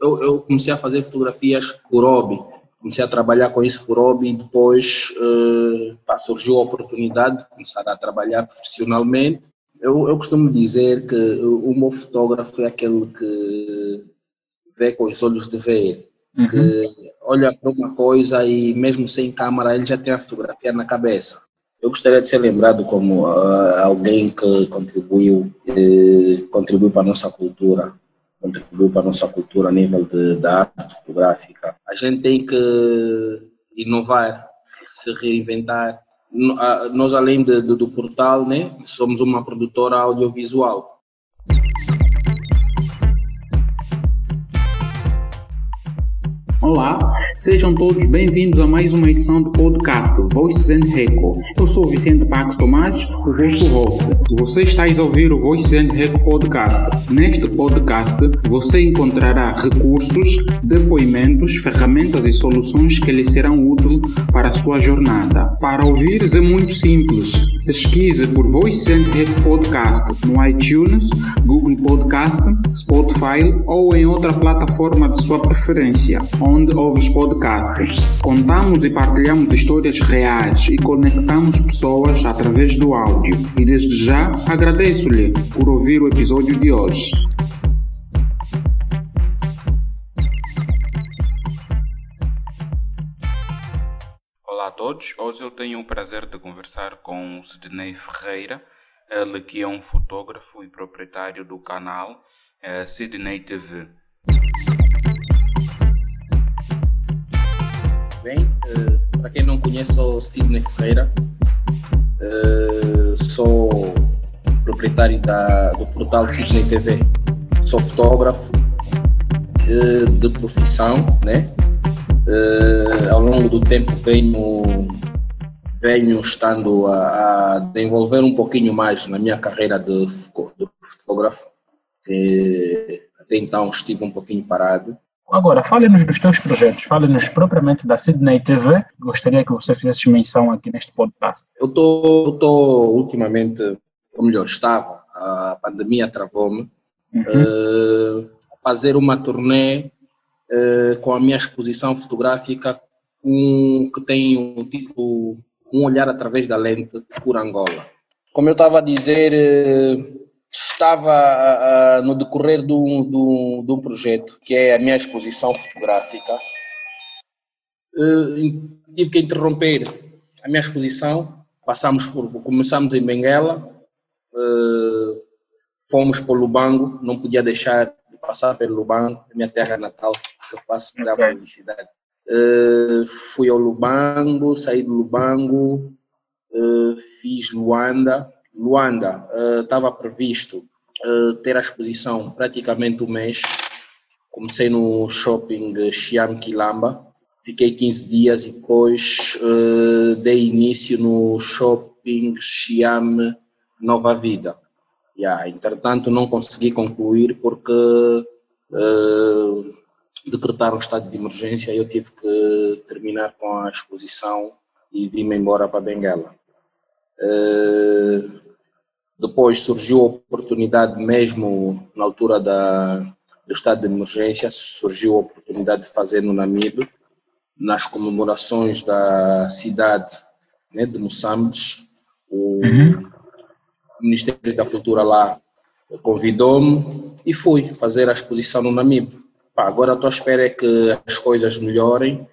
eu, eu comecei a fazer fotografias por hobby, comecei a trabalhar com isso por hobby e depois uh, pá, surgiu a oportunidade de começar a trabalhar profissionalmente. Eu, eu costumo dizer que o meu fotógrafo é aquele que vê com os olhos de ver, uhum. que olha para uma coisa e mesmo sem câmera ele já tem a fotografia na cabeça. Eu gostaria de ser lembrado como uh, alguém que contribuiu, eh, contribuiu para a nossa cultura, contribuiu para a nossa cultura a nível de, da arte fotográfica. A gente tem que inovar, se reinventar. Nós, além de, de, do portal, né, somos uma produtora audiovisual. Olá, sejam todos bem-vindos a mais uma edição do podcast Voices and Reco. Eu sou Vicente Pax Tomás, o vosso host. Você está a ouvir o Voices and Reco podcast. Neste podcast, você encontrará recursos, depoimentos, ferramentas e soluções que lhe serão úteis para a sua jornada. Para ouvir é muito simples. Pesquise por Voices and Reco podcast no iTunes, Google Podcast, Spotify ou em outra plataforma de sua preferência onde ouves podcast. Contamos e partilhamos histórias reais e conectamos pessoas através do áudio. E desde já agradeço-lhe por ouvir o episódio de hoje. Olá a todos, hoje eu tenho o prazer de conversar com o Sidney Ferreira, ele que é um fotógrafo e proprietário do canal é, Sidney TV. Bem. Uh, Para quem não conhece, sou Sidney Ferreira, uh, sou proprietário da, do portal Sidney TV, sou fotógrafo uh, de profissão, né? ao longo do tempo venho, venho estando a, a, desenvolver um pouquinho mais na minha carreira de, de fotógrafo, que até então estive um pouquinho parado. Agora, fale-nos dos teus projetos, fale-nos propriamente da Sydney TV. Gostaria que você fizesse menção aqui neste podcast. Eu estou ultimamente, ou melhor, estava, a pandemia travou-me, uhum. uh, a fazer uma turnê uh, com a minha exposição fotográfica um, que tem um título Um Olhar Através da Lente por Angola. Como eu estava a dizer, uh, estava uh, no decorrer de um, de, um, de um, projeto, que é a minha exposição fotográfica. Uh, tive que interromper a minha exposição. Passamos por, começamos em Benguela, uh, fomos para o Lubango, não podia deixar de passar pelo Lubango, minha terra natal, que eu faço da publicidade. Uh, fui ao Lubango, saí do Lubango, fiz Luanda, Luanda estava uh, previsto uh, ter a exposição praticamente um mês. Comecei no shopping Xiam Quilamba, fiquei 15 dias e depois uh, dei início no shopping Xiam Nova Vida. Yeah, entretanto, não consegui concluir porque decretaram estado de emergência e eu tive que terminar com a exposição e vim-me embora para Benguela. Uh, depois surgiu a oportunidade, mesmo na altura da, do estado de emergência, surgiu a oportunidade de fazer no Namibe, nas comemorações da cidade né, de Moçambique. O uhum. Ministério da Cultura lá convidou-me e fui fazer a exposição no Namibe. Pá, agora estou à espera que as coisas melhorem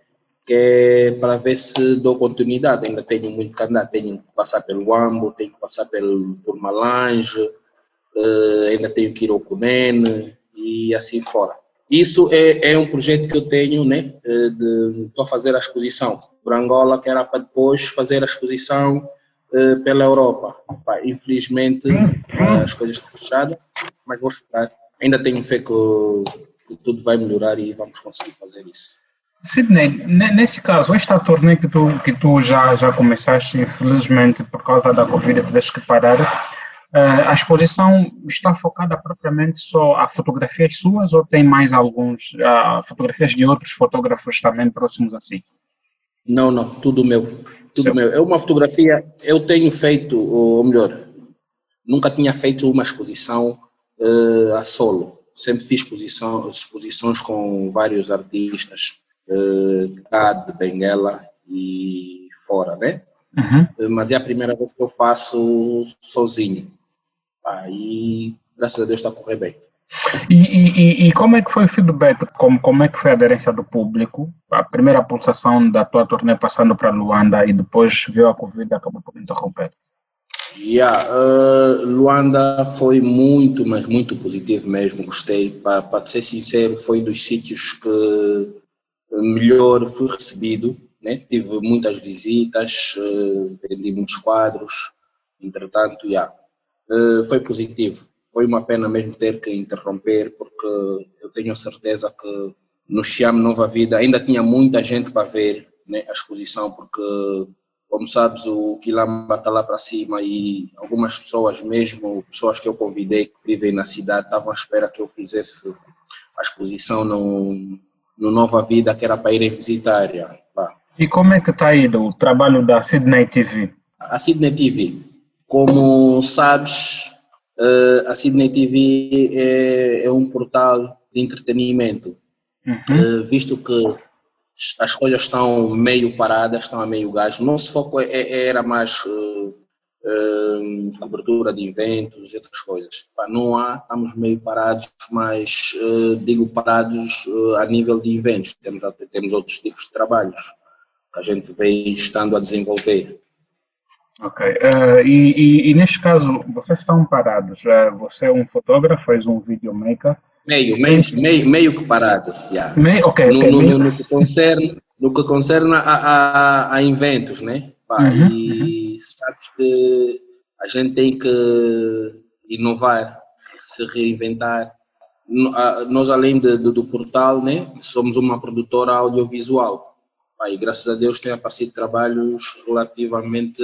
que é para ver se dou continuidade. Ainda tenho muito que andar, tenho que passar pelo Ambo, tenho que passar pelo, por Malange, uh, ainda tenho que ir ao Cunene e assim fora. Isso é, é um projeto que eu tenho, né, eh, estou a fazer a exposição por Angola, que era para depois fazer a exposição uh, pela Europa. Pá, infelizmente as coisas estão fechadas, mas vou esperar. Ainda tenho fé que, que tudo vai melhorar e vamos conseguir fazer isso. Sidney, nesse caso, esta turnê que tu, que tu já, já começaste, infelizmente, por causa da Covid, tiveste que parar, uh, a exposição está focada propriamente só a fotografias suas ou tem mais alguns, uh, fotografias de outros fotógrafos também próximos assim? Não, não, tudo meu. Tudo Seu. meu. É uma fotografia, eu tenho feito, ou melhor, nunca tinha feito uma exposição uh, a solo sempre fiz exposição, exposições com vários artistas, uh, cá de Benguela e fora, né? Uhum. Mas é a primeira vez que eu faço sozinho. Aí, graças a Deus, está a correr bem. E, e, e, como é que foi o feedback? Como, como é que foi a aderência do público? A primeira pulsação da tua turnê passando para Luanda e depois veio a Covid e acabou por interromper. Yeah, uh, Luanda foi muito, mas muito positivo mesmo, gostei. Para, para ser sincero, foi dos sítios que melhor fui recebido. Né? Tive muitas visitas, uh, vendi muitos quadros, entretanto, yeah, uh, foi positivo foi uma pena mesmo ter que interromper, porque eu tenho certeza que no Xiam Nova Vida ainda tinha muita gente para ver né, a exposição, porque, como sabes, o Quilamba está lá para cima e algumas pessoas, mesmo pessoas que eu convidei que vivem na cidade, estavam à espera que eu fizesse a exposição no, no Nova Vida, que era para irem visitar. Pá. E como é que está indo o trabalho da Sydney TV? A Sydney TV, como sabes, Uh, a Sydney TV é, é, um portal de entretenimento, uhum. uh, visto que as coisas estão meio paradas, estão a meio gás. Nosso foco é, é, era mais uh, cobertura de eventos e outras coisas. Pá, não há, estamos meio parados, mas digo parados a nível de eventos. Temos, temos outros tipos de trabalhos que a gente vem estando a desenvolver. Ok. Uh, e, e, e, neste caso, vocês estão parados. Uh, você é um fotógrafo, és um videomaker? Meio, meio, meio, meio que parado. Yeah. Meio, okay, no, okay, no, meio... no, que concerne, no que concerne a, a, a eventos, né? Pá, uhum, e uhum. sabes que a gente tem que inovar, se reinventar. Nós, além de, do, do portal, né, somos uma produtora audiovisual. Pai, graças a Deus tem aparecido trabalhos relativamente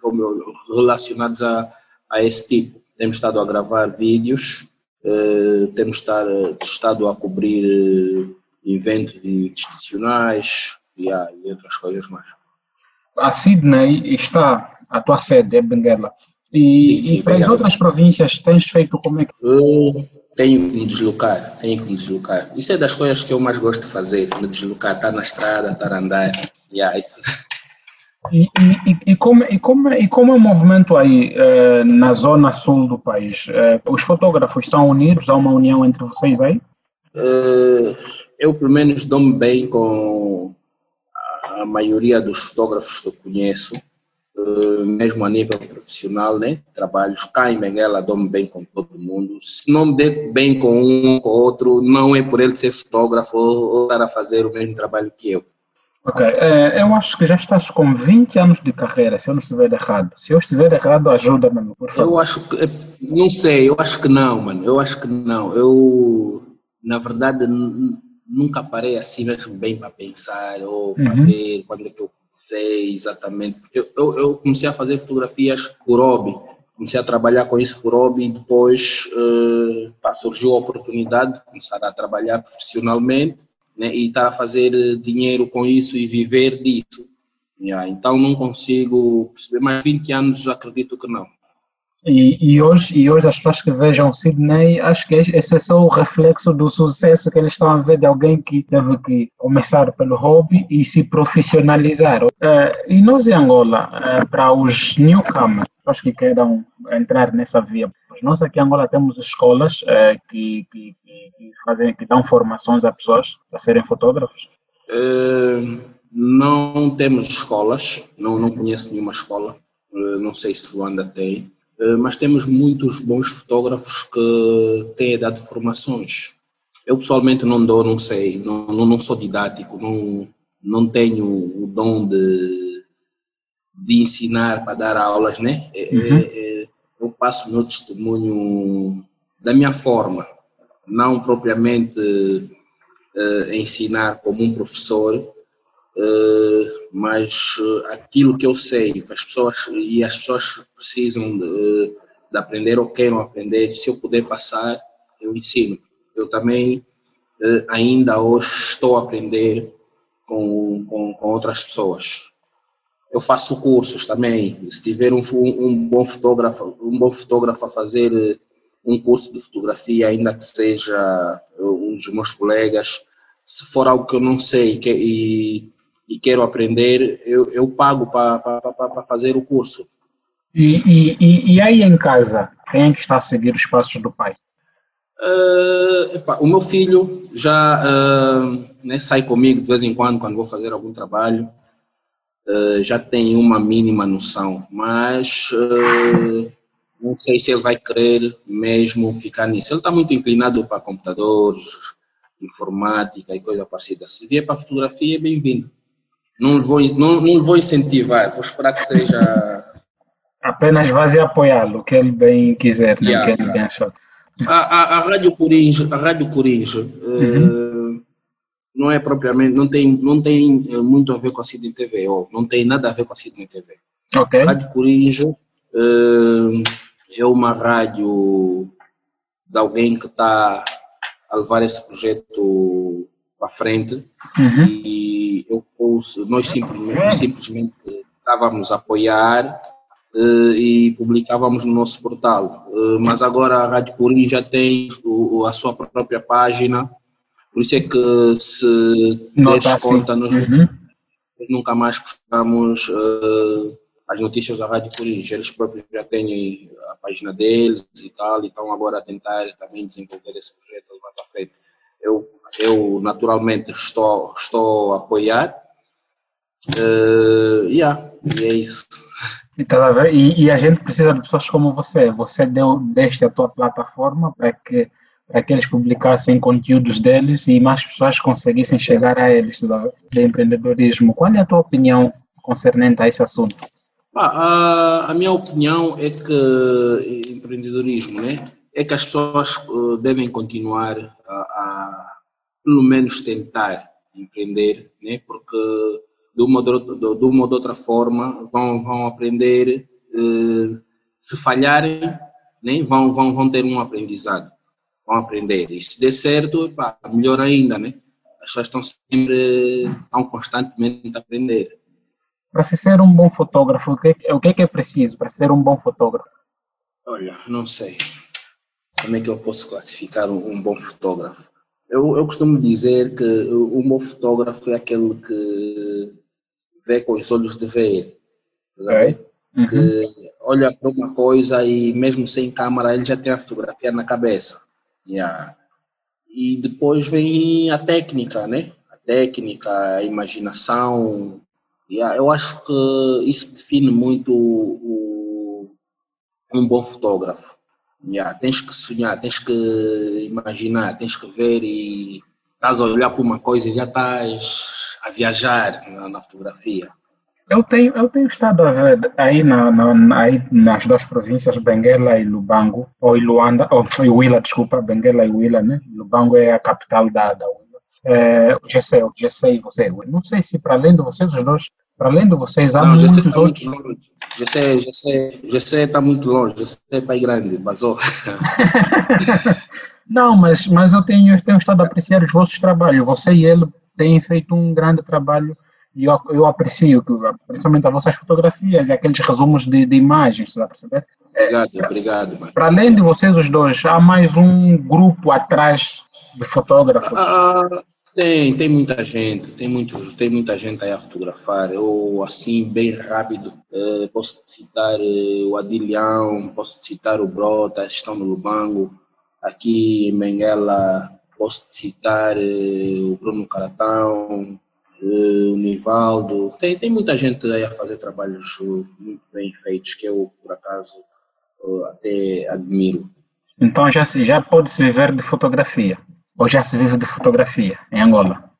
como, relacionados a, a esse tipo. Temos estado a gravar vídeos, eh, temos estado, estado a cobrir eh, eventos institucionais e, e outras coisas mais. A Sydney está, a tua sede é Benguela. E, sim, sim, e para as outras províncias tens feito como é que. Uh, tenho que me deslocar, tenho que me deslocar. Isso é das coisas que eu mais gosto de fazer, me deslocar, estar na estrada, estar a andar. Yeah, isso. E, e, e, como, e, como, e como é o movimento aí eh, na zona sul do país? Eh, os fotógrafos são unidos? Há uma união entre vocês aí? Uh, eu, pelo menos, dou-me bem com a maioria dos fotógrafos que eu conheço. Eh, mesmo a nível profissional, né? Trabalhos cá em Benguela, dou-me bem com todo mundo. Se não me dê bem com um com outro, não é por ele ser fotógrafo ou, estar a fazer o mesmo trabalho que eu. Ok, é, eu acho que já estás com 20 anos de carreira, se eu não estiver errado. Se eu estiver errado, ajuda-me, por favor. Eu acho que, não sei, eu acho que não, mano, eu acho que não. Eu, na verdade, nunca parei assim mesmo bem para pensar ou para uhum. ver quando é que eu sei exatamente. Eu, eu, eu, comecei a fazer fotografias por hobby, comecei a trabalhar com isso por hobby e depois uh, pá, surgiu a oportunidade de começar a trabalhar profissionalmente né, e estar a fazer dinheiro com isso e viver disso. Yeah, então não consigo perceber, mais 20 anos acredito que não. E, e, hoje, e hoje as pessoas que vejam Sydney, acho que esse é só o reflexo do sucesso que eles estão a ver de alguém que teve que começar pelo hobby e se profissionalizar. Uh, e nós em Angola, uh, para os newcomers, pessoas que queiram entrar nessa via, nós aqui em Angola temos escolas uh, que, que, que, fazem, que dão formações a pessoas para serem fotógrafos? não temos escolas, não, não conheço nenhuma escola, não sei se Luanda tem. Eh, mas temos muitos bons fotógrafos que têm dado formações. Eu pessoalmente não dou, não sei, não, não sou didático, não, não tenho o dom de, de ensinar para dar aulas, né? É, é, uhum. É, eu passo meu testemunho da minha forma, não propriamente uh, ensinar como um professor, mas uh, aquilo que eu sei, que as pessoas e as pessoas precisam de, de, aprender ou queiram aprender, se eu puder passar, eu ensino. Eu também ainda hoje estou a aprender com, com, com, outras pessoas. Eu faço cursos também. Se tiver um, um, bom fotógrafo, um bom fotógrafo a fazer um curso de fotografia, ainda que seja um dos meus colegas, se for algo que eu não sei que, e, e quero aprender, eu, eu pago para fazer o curso. E, e, e, aí em casa, quem é que está a seguir os passos do pai? Uh, epa, o meu filho já uh, né, sai comigo de vez em quando, quando vou fazer algum trabalho, uh, já tem uma mínima noção, mas não sei se ele vai querer mesmo ficar nisso. Ele está muito inclinado para computadores, informática e coisa parecida. Se vier para fotografia, é bem-vindo. Não, vou, não, não vou incentivar, vou esperar que seja. Apenas vai apoiá-lo, que ele bem quiser, né? yeah, que ele bem achar. A, a, a Rádio Coringe, a Rádio Coringe uhum. uh, não é propriamente, não tem, não tem eh, muito a ver com a Sidney TV, ou não tem nada a ver com a Sidney TV. Okay. A Rádio Coringe uh, é uma rádio de alguém que está a levar esse projeto para frente uhum. e eu, nós simplesmente, simplesmente estávamos a apoiar uh, e publicávamos no nosso portal. Uh, mas agora a Rádio Purim já tem a sua própria página, por isso é que se deres conta, nós, uhum. nós, nunca mais postamos uh, as notícias da Rádio Purim, eles próprios já têm a página deles e tal, então agora a tentar também desenvolver esse projeto levar para frente. Eu, eu naturalmente estou, estou a apoiar, uh, yeah, e é isso. Tá e, e, a gente precisa de pessoas como você. Você deu deste a tua plataforma para que, para que eles publicassem conteúdos deles e mais pessoas conseguissem chegar a eles do, de empreendedorismo. Qual é a tua opinião concernente a esse assunto? Ah, a, a, minha opinião é que empreendedorismo, né? É que as pessoas uh, devem continuar a, a, pelo menos tentar empreender, né? Porque de uma, de, de uma ou de outra forma, vão, vão aprender, eh, se falharem, né, vão, vão, vão ter um aprendizado, vão aprender. E se der certo, pá, melhor ainda, né? As pessoas estão sempre, estão constantemente a aprender. Para se ser um bom fotógrafo, o que, é, o que é que é preciso para ser um bom fotógrafo? Olha, não sei. Como é que eu posso classificar um, um bom fotógrafo? Eu, eu costumo dizer que um bom fotógrafo é aquele que vê com os olhos de ver. Sabe? Uhum. Que olha para uma coisa e mesmo sem câmera ele já tem a fotografia na cabeça. Yeah. E depois vem a técnica, né? A técnica, a imaginação. Yeah. Eu acho que isso define muito o, um bom fotógrafo. Yeah. Tens que sonhar, tens que imaginar, tens que ver e estás a olhar para uma coisa e já estás a viajar na, na fotografia. Eu tenho, eu tenho estado aí, na, na, aí nas duas províncias, Benguela e Lubango, ou Luanda, ou Huila, desculpa, Benguela e Huila, né? Lubango é a capital da, da Huila. É, o GC, o GC e você. Não sei se para além de vocês, os dois, para além de vocês, há Não, muitos tá outros. Muito GC, GC, GC está muito longe, GC é pai grande, basou. Não, mas, mas eu, tenho, eu tenho estado a apreciar os vossos trabalhos. Você e ele têm feito um grande trabalho e eu, eu aprecio, principalmente as vossas fotografias e aqueles resumos de, de imagens, perceber? Obrigado, obrigado. Mano. Para além de vocês os dois, há mais um grupo atrás de fotógrafos? Ah, tem, tem muita gente, tem, muitos, tem muita gente aí a fotografar. Eu, assim, bem rápido, eh, posso citar eh, o Adilhão, posso citar o Brota, estão no Lubango, Aqui em Benguela posso citar eh, o Bruno Caratão, eh, o Nivaldo. Tem, tem muita gente aí a fazer trabalhos muito bem feitos que eu, por acaso, eh, até admiro. Então já, já pode se viver de fotografia? Ou já se vive de fotografia em Angola?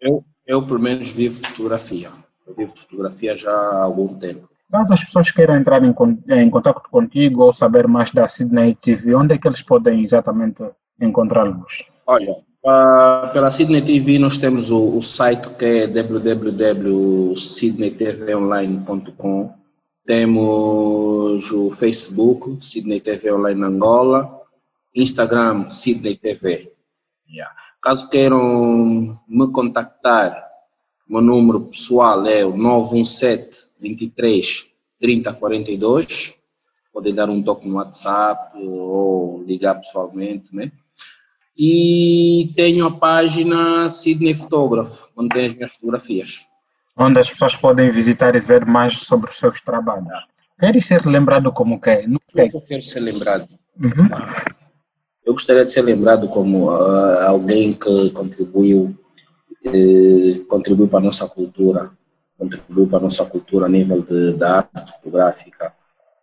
Eu, eu pelo menos vivo de fotografia. Eu vivo de fotografia já há algum tempo. Caso as pessoas queiram entrar em, em contato contigo ou saber mais da Sydney TV, onde é que eles podem exatamente encontrá-los? Olha, uh, pela Sydney TV nós temos o, o site que é www.sydneytvonline.com temos o Facebook, Sydney TV Online Angola, Instagram, Sydney TV. Yeah. Caso queiram me contactar meu número pessoal é o 917 23 30 42. podem dar um toque no WhatsApp ou ligar pessoalmente, né? E tenho a página Sydney Fotógrafo, onde tem as minhas fotografias. Onde as pessoas podem visitar e ver mais sobre os seus trabalhos. Queres ser lembrado como quem? Não quer. Eu quero ser lembrado. Uhum. Eu gostaria de ser lembrado como uh, alguém que contribuiu, uh, contribuiu para a nossa cultura, contribuiu para a nossa cultura a nível de, da arte fotográfica.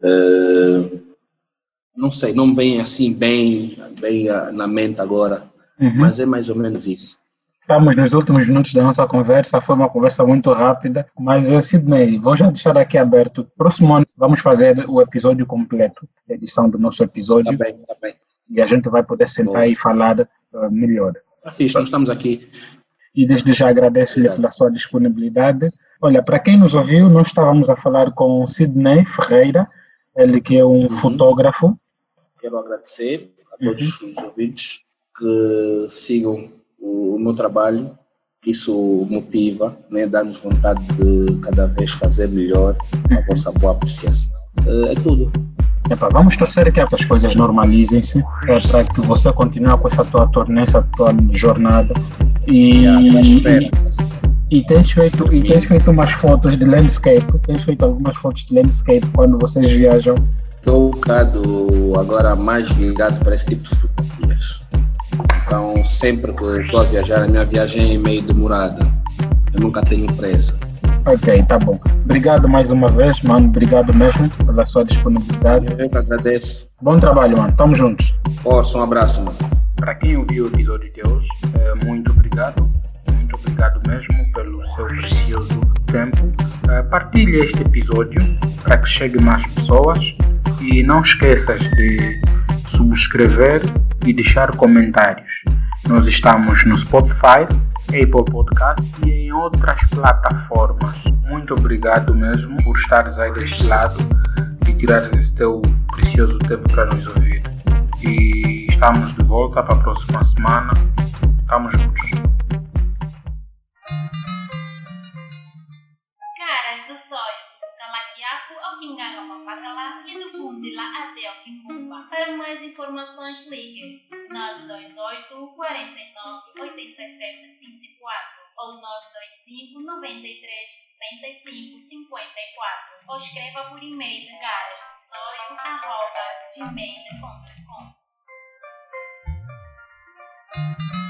Uh, não sei, não me vem assim bem, bem na mente agora, uhum. mas é mais ou menos isso. Estamos nos últimos minutos da nossa conversa, foi uma conversa muito rápida, mas Sidney, vou já deixar aqui aberto. Próximo ano vamos fazer o episódio completo, a edição do nosso episódio. Tá bem, tá bem. E a gente vai poder sentar Boa. e falar uh, melhor. Tá fixe, nós estamos aqui. E desde já agradeço-lhe pela sua disponibilidade. Olha, para quem nos ouviu, nós estávamos a falar com Sidney Ferreira, ele que é um uhum. fotógrafo Quero agradecer a todos uhum. os ouvintes que sigam o, o meu trabalho, que isso motiva, né, dá-nos vontade de cada vez fazer melhor a vossa boa apreciação. É, é tudo. Epa, vamos torcer que as coisas normalizem-se é, para que você continue com essa tua torneira, essa tua jornada. E, yeah, e, e, tens feito, e tens feito umas fotos de landscape, tens feito algumas fotos de landscape quando vocês viajam Estou um bocado agora mais virado para esse tipo de fotografias. Então, sempre que estou a viajar, a minha viagem é meio demorada. Eu nunca tenho pressa. Ok, tá bom. Obrigado mais uma vez, mano. Obrigado mesmo pela sua disponibilidade. Eu que agradeço. Bom trabalho, mano. Tamo juntos. Força, um abraço, mano. Para quem ouviu o episódio de hoje, é, muito obrigado. Muito obrigado mesmo pelo seu precioso tempo. É, partilhe este episódio para que chegue mais pessoas e não esqueças de subscrever e deixar comentários. Nós estamos no Spotify, Apple Podcast e em outras plataformas. Muito obrigado mesmo por estares aí deste lado e tirares esse teu precioso tempo para nos ouvir. E estamos de volta para a próxima semana. Estamos juntos. Caras do sonho. Calaquiaco ao Quinganga Papacalá e do Cundila até ao Quimbumba. Para mais informações ligue 928 49 87 24 ou 925 93 75 54 ou escreva por e-mail garasdossoio.gmail.com